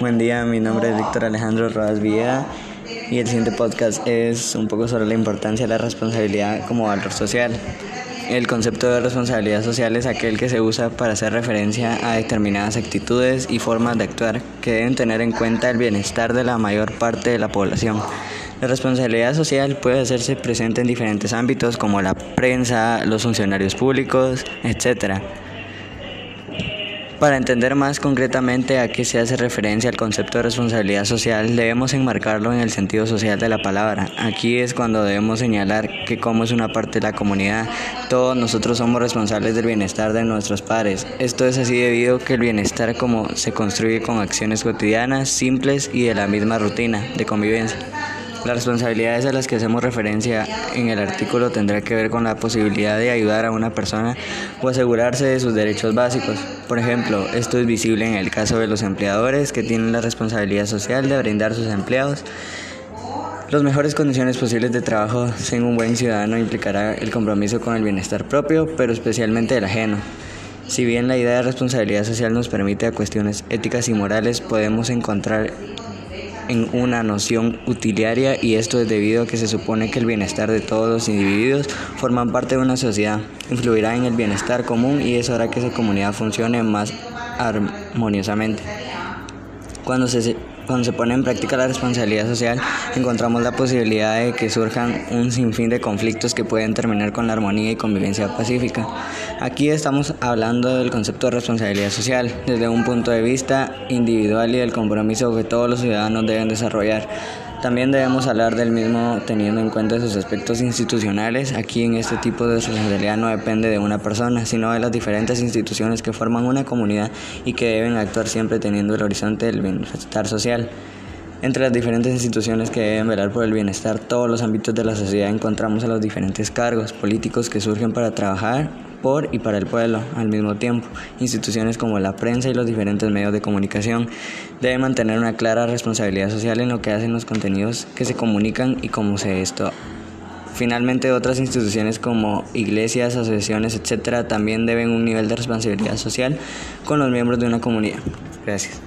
Buen día, mi nombre es Víctor Alejandro Rodas Villa y el siguiente podcast es un poco sobre la importancia de la responsabilidad como valor social. El concepto de responsabilidad social es aquel que se usa para hacer referencia a determinadas actitudes y formas de actuar que deben tener en cuenta el bienestar de la mayor parte de la población. La responsabilidad social puede hacerse presente en diferentes ámbitos como la prensa, los funcionarios públicos, etc. Para entender más concretamente a qué se hace referencia al concepto de responsabilidad social, debemos enmarcarlo en el sentido social de la palabra. Aquí es cuando debemos señalar que como es una parte de la comunidad, todos nosotros somos responsables del bienestar de nuestros padres. Esto es así debido a que el bienestar como se construye con acciones cotidianas, simples y de la misma rutina de convivencia. Las responsabilidades a las que hacemos referencia en el artículo tendrá que ver con la posibilidad de ayudar a una persona o asegurarse de sus derechos básicos. Por ejemplo, esto es visible en el caso de los empleadores que tienen la responsabilidad social de brindar a sus empleados las mejores condiciones posibles de trabajo sin un buen ciudadano implicará el compromiso con el bienestar propio, pero especialmente del ajeno. Si bien la idea de responsabilidad social nos permite a cuestiones éticas y morales, podemos encontrar en una noción utilitaria y esto es debido a que se supone que el bienestar de todos los individuos forman parte de una sociedad, influirá en el bienestar común y eso hará que esa comunidad funcione más armoniosamente. Cuando se cuando se pone en práctica la responsabilidad social, encontramos la posibilidad de que surjan un sinfín de conflictos que pueden terminar con la armonía y convivencia pacífica. Aquí estamos hablando del concepto de responsabilidad social desde un punto de vista individual y del compromiso que todos los ciudadanos deben desarrollar. También debemos hablar del mismo teniendo en cuenta sus aspectos institucionales. Aquí en este tipo de responsabilidad no depende de una persona, sino de las diferentes instituciones que forman una comunidad y que deben actuar siempre teniendo el horizonte del bienestar social. Entre las diferentes instituciones que deben velar por el bienestar, todos los ámbitos de la sociedad encontramos a los diferentes cargos políticos que surgen para trabajar por y para el pueblo al mismo tiempo. Instituciones como la prensa y los diferentes medios de comunicación deben mantener una clara responsabilidad social en lo que hacen los contenidos que se comunican y cómo se esto. Finalmente, otras instituciones como iglesias, asociaciones, etcétera, también deben un nivel de responsabilidad social con los miembros de una comunidad. Gracias.